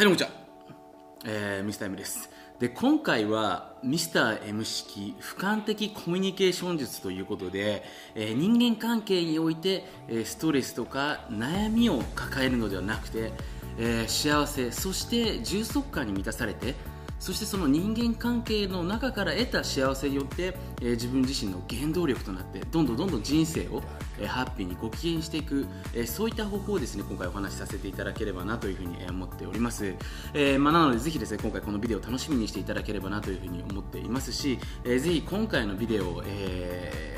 はいどうもこんにちは、えー、ミスター M です。で今回はミスター M 式俯瞰的コミュニケーション術ということで、えー人間関係において、えーストレスとか悩みを抱えるのではなくて、えー幸せそして充足感に満たされてそしてその人間関係の中から得た幸せによって、えー自分自身の原動力となってどんどんどんどん人生を、えーハッピーにご機嫌にしていく、えーそういった方法をですね今回お話しさせていただければなというふうにえー思っております、えーまあ、なのでぜひですね今回このビデオを楽しみにしていただければなというふうに思っていますし、えーぜひ今回のビデオを、えー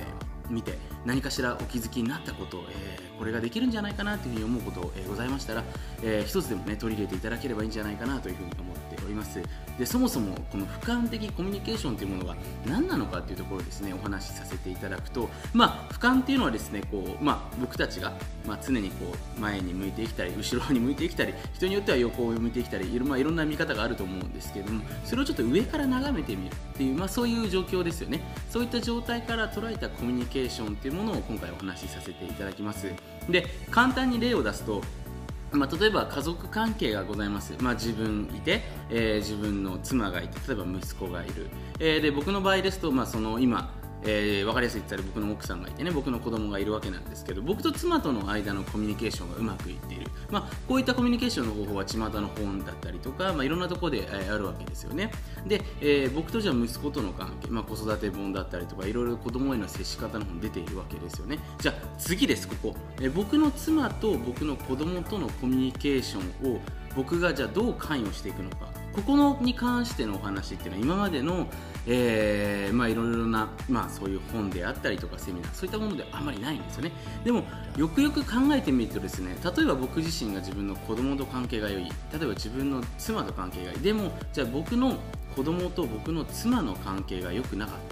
見て何かしらお気づきになったこと、えーこれができるんじゃないかなというふうに思うこと、えーございましたら、えー一つでもね取り入れていただければいいんじゃないかなというふうに思っております。でそもそもこの俯瞰的コミュニケーションというものが何なのかというところをですねお話しさせていただくとまあ俯瞰っていうのはですねこう、まあ、僕たちが、まあ、常にこう前に向いてきたり後ろに向いてきたり人によっては横を向いてきたりいろ,、まあ、いろんな見方があると思うんですけれどもそれをちょっと上から眺めてみるっていう、まあ、そういう状況ですよね。そういった状態から捉えたコミュニケーションっていうものを今回お話しさせていただきます。で簡単に例を出すとまあ、例えば家族関係がございます、まあ、自分いて、えー自分の妻がいて例えば息子がいる、えーで僕の場合ですと、まあ、その今えー分かりやすいって言ったら僕の奥さんがいてね僕の子供がいるわけなんですけど僕と妻との間のコミュニケーションがうまくいっている、まあ、こういったコミュニケーションの方法は巷の本だったりとか、まあ、いろんなところで、えーあるわけですよね。で、えー僕とじゃあ息子との関係、まあ、子育て本だったりとかいろいろ子供への接し方の本出ているわけですよね。じゃあ次ですここ、えー僕の妻と僕の子供とのコミュニケーションを僕がじゃあどう関与していくのか。ここのに関してのお話っていうのは今までの、えーまあ、いろいろな、まあ、そういう本であったりとかセミナーそういったものであまりないんですよね。でもよくよく考えてみるとですね例えば僕自身が自分の子供と関係が良い。例えば自分の妻と関係がいい。でもじゃあ僕の子供と僕の妻の関係が良くなかった。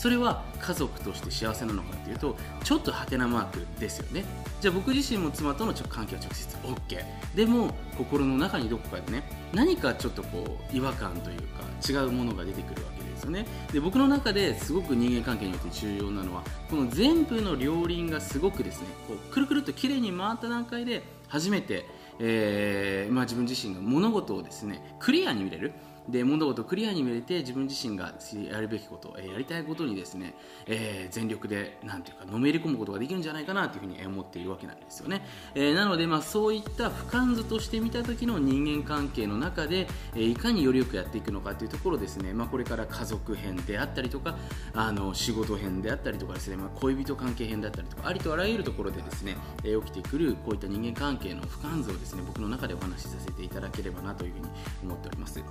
それは家族として幸せなのかっていうとちょっとハテナマークですよね。じゃあ僕自身も妻との関係は直接 OK でも心の中にどこかでね何かちょっとこう違和感というか違うものが出てくるわけですよね。で僕の中ですごく人間関係において重要なのはこの全部の両輪がすごくですねこうくるくるっと綺麗に回った段階で初めて、えーまあ、自分自身が物事をですねクリアに見れる。で物事をクリアに見れて自分自身がやるべきこと、えやりたいことにですね、えー全力でなんていうかのめり込むことができるんじゃないかなというふうに思っているわけなんですよね、えーなので、まあ、そういった俯瞰図として見た時の人間関係の中で、えいかによりよくやっていくのかというところですね、まあ、これから家族編であったりとかあの仕事編であったりとかですね、まあ、恋人関係編であったりとかありとあらゆるところでですね、え起きてくるこういった人間関係の俯瞰図をですね僕の中でお話しさせていただければなというふうに思っております。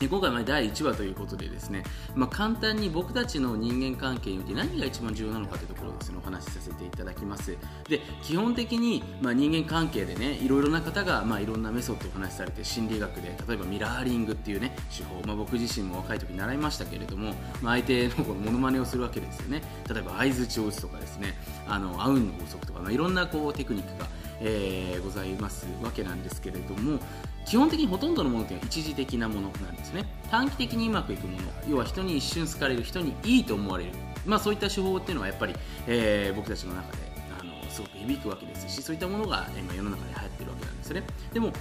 で今回は第1話ということでですね、まあ、簡単に僕たちの人間関係において何が一番重要なのかというところをですねお話しさせていただきます。で基本的に、まあ、人間関係でねいろいろな方が、まあ、いろんなメソッドをお話しされて心理学で例えばミラーリングっていうね手法、まあ、僕自身も若い時に習いましたけれども、まあ、相手のこのモノマネをするわけですよね。例えば相づちを打つとかですねあのアウンの法則とか、まあ、いろんなこうテクニックがえーございます。わけなんですけれども基本的にほとんどのものというのは一時的なものなんですね。短期的にうまくいくもの要は人に一瞬好かれる人にいいと思われる、まあ、そういった手法っていうのはやっぱり、えー僕たちの中であのすごく響くわけですしそういったものが今世の中で流行ってるわけなんですね。でも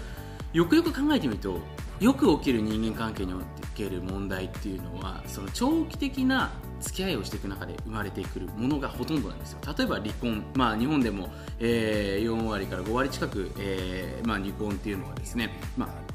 よくよく考えてみるとよく起きる人間関係における問題っていうのはその長期的な付き合いをしていく中で生まれてくるものがほとんどなんですよ。例えば離婚、まあ、日本でも、えー4割から5割近く、えーまあ、離婚っていうのはですね、まあ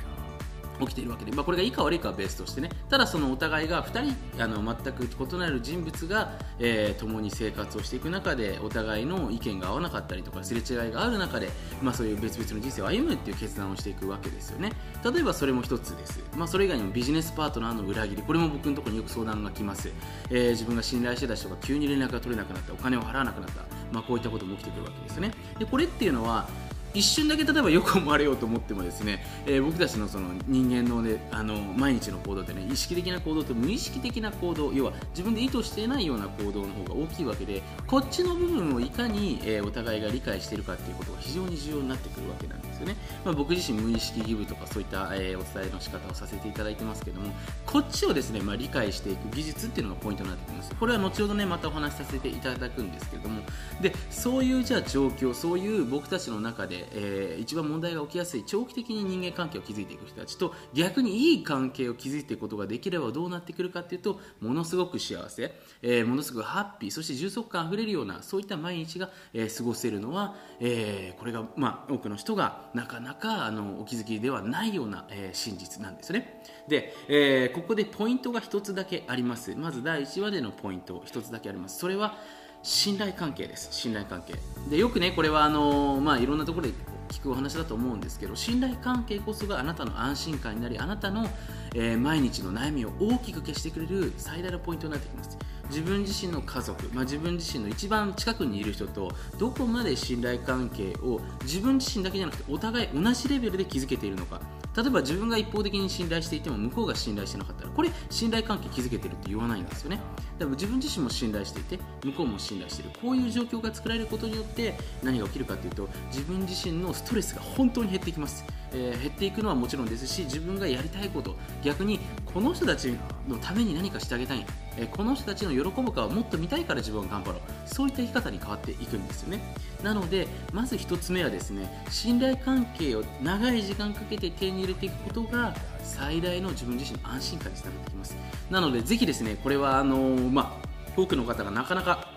起きているわけで、まあ、これがいいか悪いかはベースとしてね。ただそのお互いが2人あの全く異なる人物が、えー共に生活をしていく中でお互いの意見が合わなかったりとかすれ違いがある中で、まあ、そういう別々の人生を歩むっていう決断をしていくわけですよね。例えばそれも一つです、まあ、それ以外にもビジネスパートナーの裏切り。これも僕のところによく相談が来ます、えー自分が信頼してた人が急に連絡が取れなくなった。お金を払わなくなった、まあ、こういったことも起きてくるわけですよね。でこれっていうのは一瞬だけ例えばよく思われようと思ってもですね、えー、僕たちのその人間の,、ね、あの毎日の行動ってね意識的な行動と無意識的な行動要は自分で意図していないような行動の方が大きいわけでこっちの部分をいかに、えー、お互いが理解しているかっていうことが非常に重要になってくるわけなんですよね、まあ、僕自身無意識ギブとかそういった、えー、お伝えの仕方をさせていただいてますけどもこっちをですね、まあ、理解していく技術っていうのがポイントになってきます。これは後ほどねまたお話しさせていただくんですけども。でそういうじゃあ状況そういう僕たちの中で、えー、一番問題が起きやすい長期的に人間関係を築いていく人たちと逆にいい関係を築いていくことができればどうなってくるかというとものすごく幸せ、えー、ものすごくハッピーそして充足感あふれるようなそういった毎日が、えー、過ごせるのは、えー、これが、まあ、多くの人がなかなかあのお気づきではないような、えー、真実なんですね。で、えー、ここでポイントが1つだけあります。まず第1話でのポイント1つだけあります。それは信頼関係です。信頼関係。でよくねこれはあのまあいろんなところで聞くお話だと思うんですけど信頼関係こそがあなたの安心感になりあなたの、えー、毎日の悩みを大きく消してくれる最大のポイントになってきます。自分自身の家族、まあ、自分自身の一番近くにいる人とどこまで信頼関係を自分自身だけじゃなくてお互い同じレベルで築けているのか例えば自分が一方的に信頼していても向こうが信頼してなかったらこれ信頼関係築けてるって言わないんですよね。だから自分自身も信頼していて向こうも信頼している。こういう状況が作られることによって何が起きるかというと自分自身のストレスが本当に減ってきます、えー、減っていくのはもちろんですし自分がやりたいこと逆にこの人たちのために何かしてあげたいえこの人たちの喜ぶかをもっと見たいから自分は頑張ろう。そういった生き方に変わっていくんですよね。なのでまず1つ目はですね信頼関係を長い時間かけて手に入れていくことが最大の自分自身の安心感につながってきます。なのでぜひですねこれはあのー、まあ多くの方がなかなか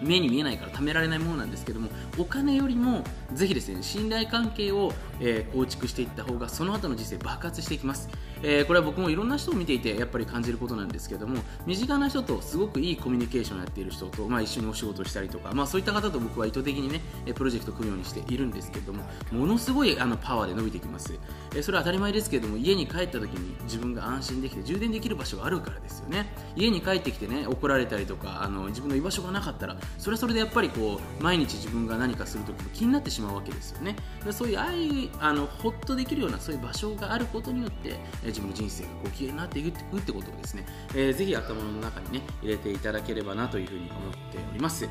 目に見えないから貯められないものなんですけどもお金よりもぜひですね信頼関係を、え、構築していった方がその後の人生爆発していきます、えー、これは僕もいろんな人を見ていてやっぱり感じることなんですけども身近な人とすごくいいコミュニケーションをやっている人と、まあ、一緒にお仕事したりとか、まあ、そういった方と僕は意図的にねプロジェクトを組むようにしているんですけどもものすごいあのパワーで伸びてきます、えー、それは当たり前ですけども家に帰った時に自分が安心できて充電できる場所があるからですよね。家に帰ってきてね怒られたりとかあの自分の居場所がなかったらそれはそれでやっぱりこう毎日自分が何かするときも気になってしまうわけですよね。そういうああいうあのほっとできるようなそういう場所があることによって、自分の人生がご機嫌になっていくってことをですね、えー、ぜひ頭の中にね入れていただければなというふうに思っております。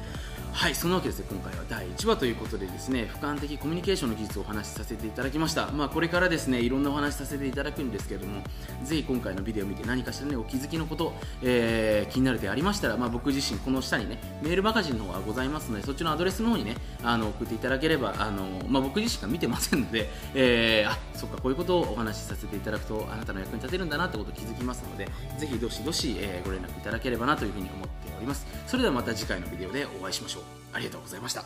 はいそんなわけです今回は第1話ということでですね俯瞰的コミュニケーションの技術をお話しさせていただきました。まあこれからですねいろんなお話しさせていただくんですけれどもぜひ今回のビデオを見て何かしらねお気づきのこと、えー、気になる点ありましたら、まあ、僕自身この下にねメールマガジンの方がございますのでそっちのアドレスの方にねあの送っていただければあの、まあ、僕自身が見てませんので、えー、あそっかこういうことをお話しさせていただくとあなたの役に立てるんだなってことを気づきますのでぜひどしどし、えー、ご連絡いただければなというふうに思っております。それではまた次回のビデオでお会いしましょう。ありがとうございました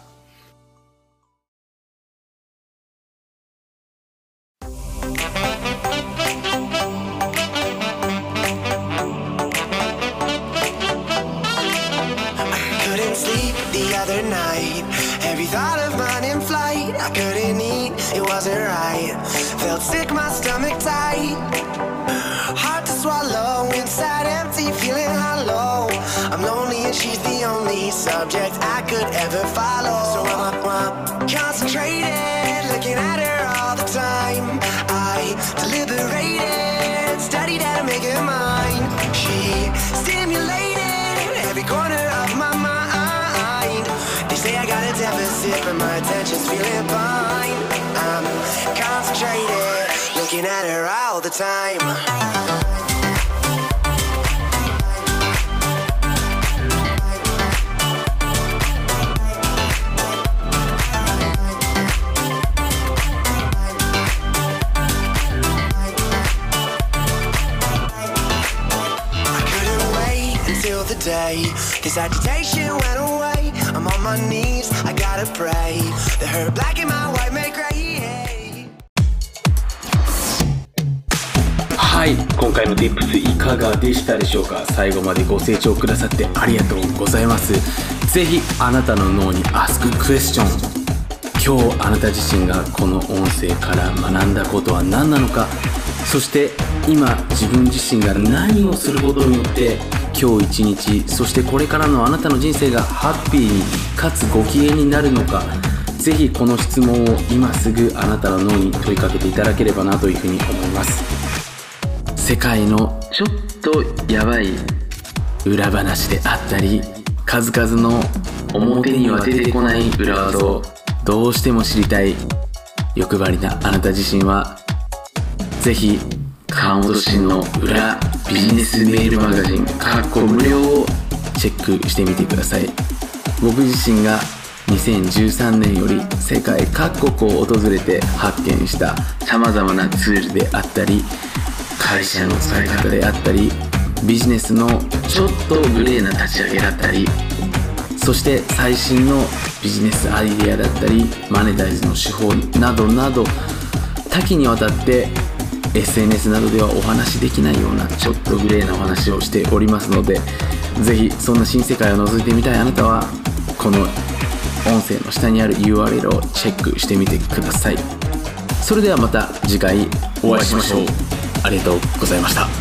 I'm lonely and she's the only subject I could ever follow. So I'm, I'm concentrated, looking at her all the time. I deliberated, studied how to make her mine. She stimulated every corner of my mind. They say I got a deficit, but my attention's feeling fine. I'm concentrated, looking at her all the time. This はい。今回の Tips いかがでしたでしょうか？最後までご清聴くださってありがとうございます。是非あなたの脳に Ask Question 今日あなた自身がこの音声から学んだことは何なのか？そして今自分自身が何をすることによって今日一日そしてこれからのあなたの人生がハッピーにかつご機嫌になるのかぜひこの質問を今すぐあなたの脳に問いかけていただければなというふうに思います。世界のちょっとやばい裏話であったり数々の表には出てこない裏技をどうしても知りたい欲張りなあなた自身はぜひ川本慎の裏ビジネスメールマガジンかっこ無料をチェックしてみてください。僕自身が2013年より世界各国を訪れて発見したさまざまなツールであったり会社の使い方であったりビジネスのちょっとグレーな立ち上げだったりそして最新のビジネスアイデアだったりマネタイズの手法などなど多岐にわたって SNS などではお話しできないようなちょっとグレーなお話をしておりますのでぜひそんな新世界を覗いてみたいあなたはこの音声の下にある URL をチェックしてみてください。それではまた次回お会いしましょう。ありがとうございました。